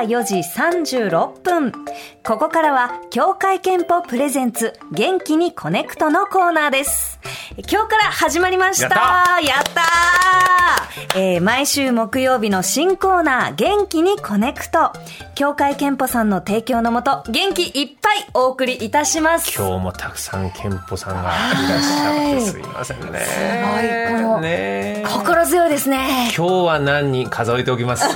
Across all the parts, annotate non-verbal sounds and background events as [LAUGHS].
時刻は4時36分。ここからは、協会けんぽ presents、元気にこねくとのコーナーです。今日から始まりましたやったーえー毎週木曜日の新コーナー、元気にこねくと。協会けんぽさんの提供のもと、元気いっぱいお送りいたします。今日もたくさんけんぽさんがいらっしゃってすいませんね。すごいこのね心強いですね。今日は何人数えておきます？[LAUGHS]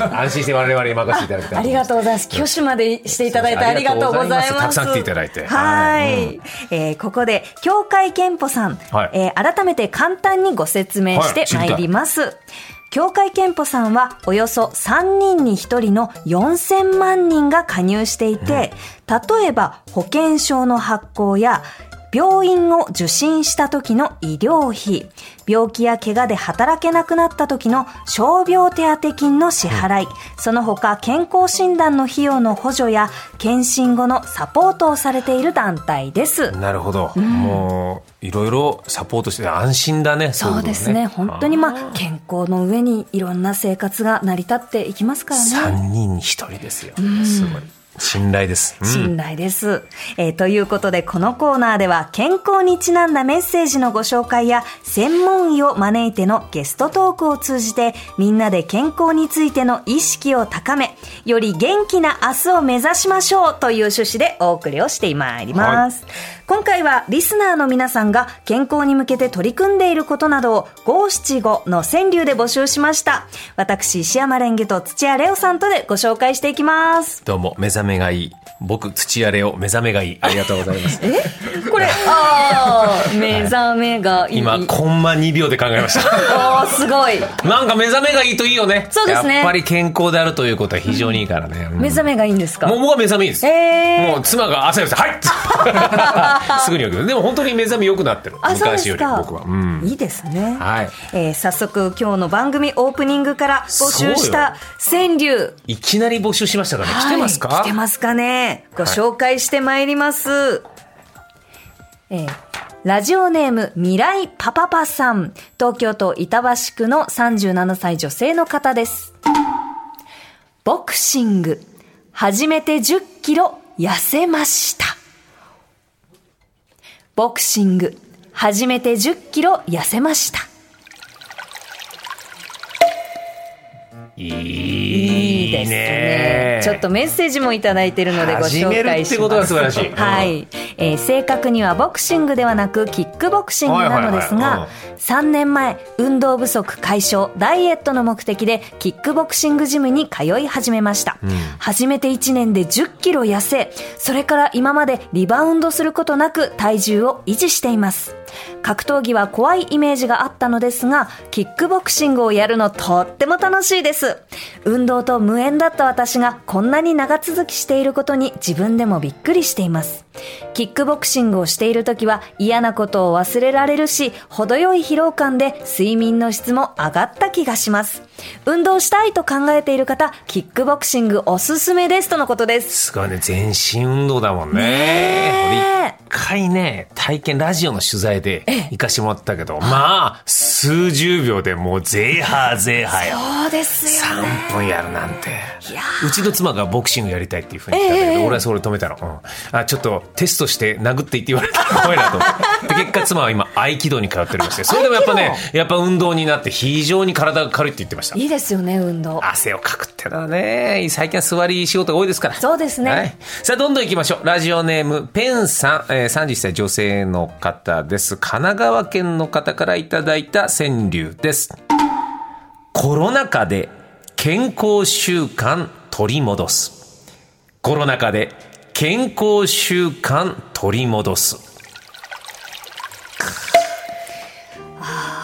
安心して我々に任せていただきたい。ありがとうございます。挙手までしていただいてありがとうございます。たくさん来ていただいてはい。はいえーここで、協会憲法さん、はいえー改めて簡単にご説明してまいります。協会憲法さんはおよそ3人に1人の4000万人が加入していて、例えば保険証の発行や病院を受診した時の医療費、病気や怪我で働けなくなった時の傷病手当金の支払い、その他健康診断の費用の補助や検診後のサポートをされている団体です。なるほど。もういろいろサポートして安心だね。そうですね。本当にまあ、健康の上にいろんな生活が成り立っていきますからね。三人に一人ですよ。すごい。信頼です。うん。信頼です、えーということでこのコーナーでは健康にちなんだメッセージのご紹介や専門医を招いてのゲストトークを通じてみんなで健康についての意識を高めより元気な明日を目指しましょうという趣旨でお送りをしてまいります、今回はリスナーの皆さんが健康に向けて取り組んでいることなどを五七五の川柳で募集しました私石山レンゲと土屋レオさんとでご紹介していきますどうも目覚めがいい。僕土屋レオ目覚めがいい。ありがとうございます。これ、[LAUGHS] ああ、目覚めがいい。今コンマ2秒で考えました。[LAUGHS] おー、すごい。なんか目覚めがいいといいよね。そうですねやっぱり健康であるということは非常にいいからね。うん目覚めがいいんですか？もう僕は目覚めいいです。えーもう妻が朝よって、はい [LAUGHS] [LAUGHS] すぐに起きる。でも本当に目覚め良くなってる。あ、そうで昔より。僕は。うん。いいですね。はい。えー早速今日の番組オープニングから募集した川柳。いきなり募集しましたからね。来てますか、はい来てますかねご紹介してまいります。えーラジオネーム未来パパパさん。東京都板橋区の37歳女性の方です。ボクシング。初めて10キロ痩せました。ボクシング。初めて10キロ痩せました。いいですねね。ちょっとメッセージもいただいているのでご紹始める介します。ってことが素晴らしいはい。えー正確にはボクシングではなくキックボクシングなのですが、3年前、運動不足解消、ダイエットの目的でキックボクシングジムに通い始めました。初めて1年で10キロ痩せ、それから今までリバウンドすることなく体重を維持しています。格闘技は怖いイメージがあったのですが、キックボクシングをやるのとっても楽しいです。運動と無縁だった私がこんなに長続きしていることに自分でもびっくりしています。キックボクシングをしている時は嫌なことを忘れられるし、程よい疲労感で睡眠の質も上がった気がします。運動したいと考えている方、キックボクシングおすすめですとのことです。すごいね、全身運動だもんね。ね一回ね、体験、ラジオの取材で行かしてもらったけど、まあ、数十秒でもうゼーハーゼーハーよ。そうですよね。3分やるなんていやうちの妻がボクシングやりたいっていうふうに言ったんだけど、ええ俺はそれ止めたの、うんあちょっとテストして殴っていって言われたら怖いなと。思ってで結果妻は今合気道に通っておりましてそれでもやっぱね合やっぱ運動になって非常に体が軽いって言ってました。いいですよね、運動。汗をかくってのはね最近は座り仕事が多いですから。そうですね。はい、さあどんどん行きましょう。ラジオネームペンさん、えー、30歳女性の方です。神奈川県の方からいただいた川柳です。コロナ禍で健康習慣取り戻す。コロナ禍で健康習慣取り戻す。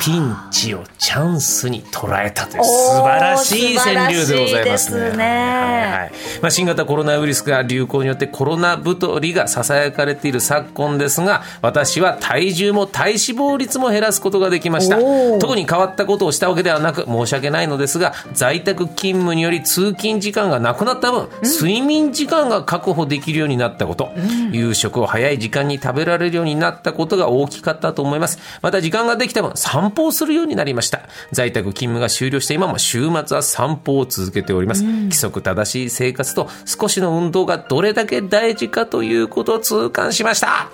ピンチをチャンスに捉えたという素晴らしい川柳でございますね。すねはいはいまあ、新型コロナウイルスが流行によってコロナ太りが囁かれている昨今ですが、私は体重も体脂肪率も減らすことができました。特に変わったことをしたわけではなく申し訳ないのですが、在宅勤務により通勤時間がなくなった分、睡眠時間が確保できるようになったこと、夕食を早い時間に食べられるようになったことが大きかったと思います。また時間ができた分、散歩をするようにになりました。在宅勤務が終了して今も週末は散歩を続けております。規則正しい生活と少しの運動がどれだけ大事かということを痛感しました。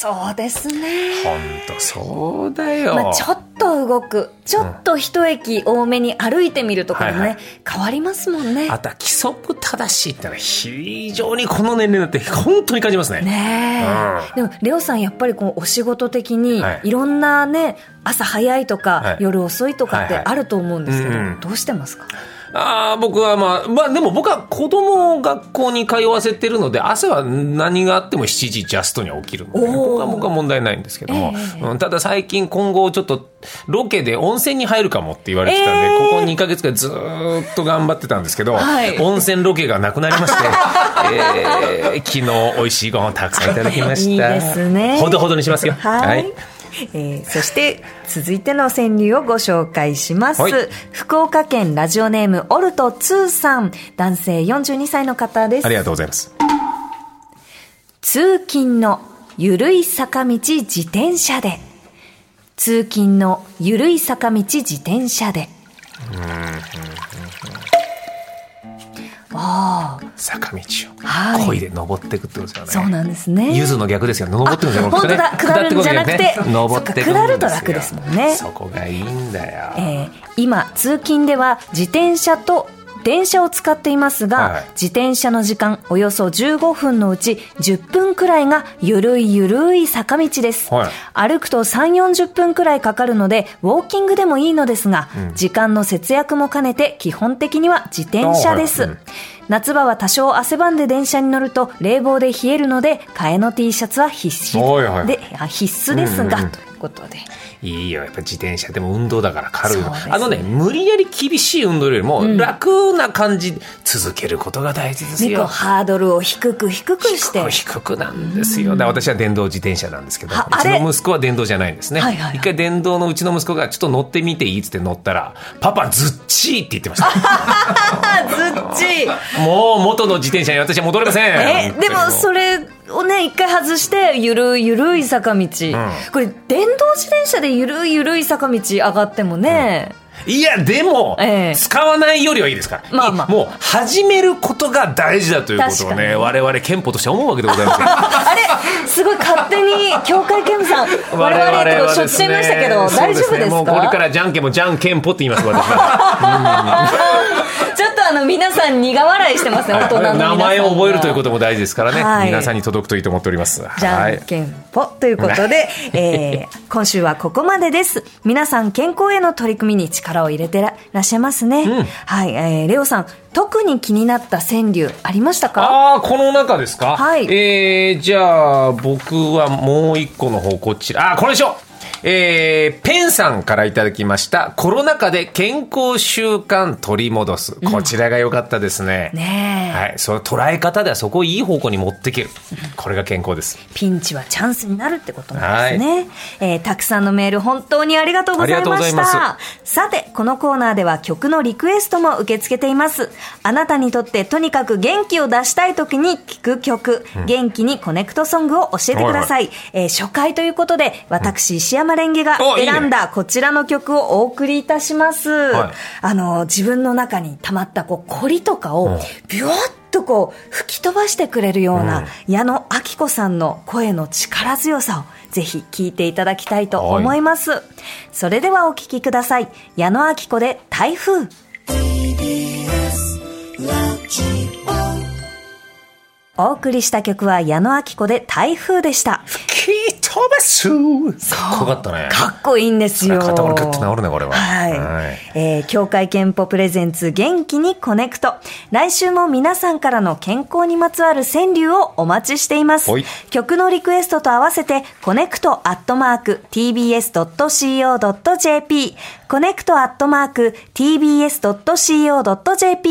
そうですね。ほんとそうだよ。まあ、ちょっと動く、ちょっと一駅多めに歩いてみるとかもね、はいはい。変わりますもんね。あとは規則正しいってのは非常にこの年齢になって本当に感じますね。ねえ、でもレオさんやっぱりこうお仕事的にはい。いろんなね朝早いとか、はい。夜遅いとかってはいはい。あると思うんですけど、うんうん。どうしてますか？ああ、僕はまあ、まあでも僕は子供を学校に通わせてるので、朝は何があっても7時ジャストには起きるので、僕は僕は問題ないんですけども、ええ。うんただ最近今後ちょっとロケで温泉に入るかもって言われてたんで、ええ。ここ2ヶ月くらいずーっと頑張ってたんですけど、はい。温泉ロケがなくなりまして、[LAUGHS] えー昨日美味しいご飯をたくさんいただきました。いいですね。ほどほどにしますよ。はい、[LAUGHS] えーそして続いての川柳をご紹介します、はい。福岡県ラジオネームオルト2さん。男性42歳の方です。ありがとうございます。通勤のゆるい坂道自転車で。通勤のゆるい坂道自転車で。ああ坂道はい。を漕いで登っていくってことですよね。そうなんですね。ゆずの逆ですよ。登ってくんですよ。本当だ。下るんじゃなくて登って下ると楽ですもんね。そこがいいんだよ。えー今通勤では自転車と電車を使っていますが、はい。自転車の時間およそ15分のうち10分くらいがゆるいゆるい坂道です、はい。歩くと3、40分くらいかかるのでウォーキングでもいいのですが、時間の節約も兼ねて基本的には自転車です、あはい。うん夏場は多少汗ばんで電車に乗ると冷房で冷えるので替えの T シャツは必須であ必須ですが、ということでいいよ。やっぱ自転車でも運動だから軽いの。ねあのね、無理やり厳しい運動よりも楽な感じ、続けることが大事ですよ。ハードルを低く低くして低くなんですよ。だから私は電動自転車なんですけど、うちの息子は電動じゃないんですね。はいはいはい一回電動のうちの息子がちょっと乗ってみていいっつって乗ったら、パパずっちーって言ってました。あずっちもう元の自転車に私は戻れません。えでもそれをね一回外してゆるいゆるい坂道、これ電動自転車でゆるいゆるい坂道上がってもね、いや、でも、ええ。使わないよりはいいですから。まあまあ。もう、始めることが大事だということをね、我々憲法として思うわけでございますよ。[LAUGHS] あれすごい勝手に協会兼務さん [LAUGHS] 我々ってこうしょっちゃいましたけど、大丈夫ですか？もうこれからじゃんけんもじゃんけんぽって言います、私は。[LAUGHS] あの皆さん苦笑いしてますね大人の名前を覚えるということも大事ですからね。はい皆さんに届くといいと思っております。じゃはいんけんぽということで、えー今週はここまでです。皆さん健康への取り組みに力を入れてらっしゃいますね。はい、えーレオさん、特に気になった川柳ありましたか？ああ、この中ですか？はいえー、じゃあ、僕はもう一個の方、こちら。あー、これでしょえー、ペンさんからいただきました。コロナ禍で健康習慣取り戻す。こちらが良かったですね。ねえ、はい。その捉え方ではそこをいい方向に持っていける。これが健康です。ピンチはチャンスになるってことなんですね。えーたくさんのメール本当にありがとうございましたま。さて、このコーナーでは曲のリクエストも受け付けています。あなたにとってとにかく元気を出したい時に聴く曲、元気にコネクトソングを教えてください。えー初回ということで、私、石山レンゲが選んだこちらの曲をお送りいたします。はいあの、自分の中に溜まったこう、凝りとかを、ビュワッとこう、吹き飛ばしてくれるような、矢野明子さんの声の力強さを、ぜひ聞いていただきたいと思います。それではお聞きください。矢野明子で台風。お送りした曲は矢野明子で台風でした。飛ばすかっこよかったね。かっこいいんですよ。肩こりグッと治るね、これは。はい。はいえー、協会けんぽ presents 元気にこねくと。来週も皆さんからの健康にまつわる川柳をお待ちしていますはい。曲のリクエストと合わせて、 connect アットマーク tbs.co.jp、connect アットマーク tbs.co.jp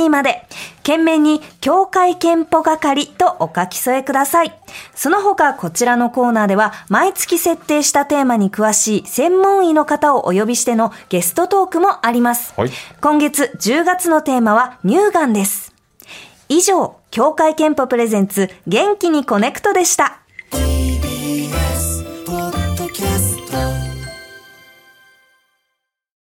まで、件名に協会けんぽ係とお書き添えください。その他、こちらのコーナーでは、毎月設定したテーマに詳しい専門医の方をお呼びしてのゲストトークもあります。はい今月10月のテーマは乳がんです。以上、協会憲法プレゼンツ元気にコネクトでした。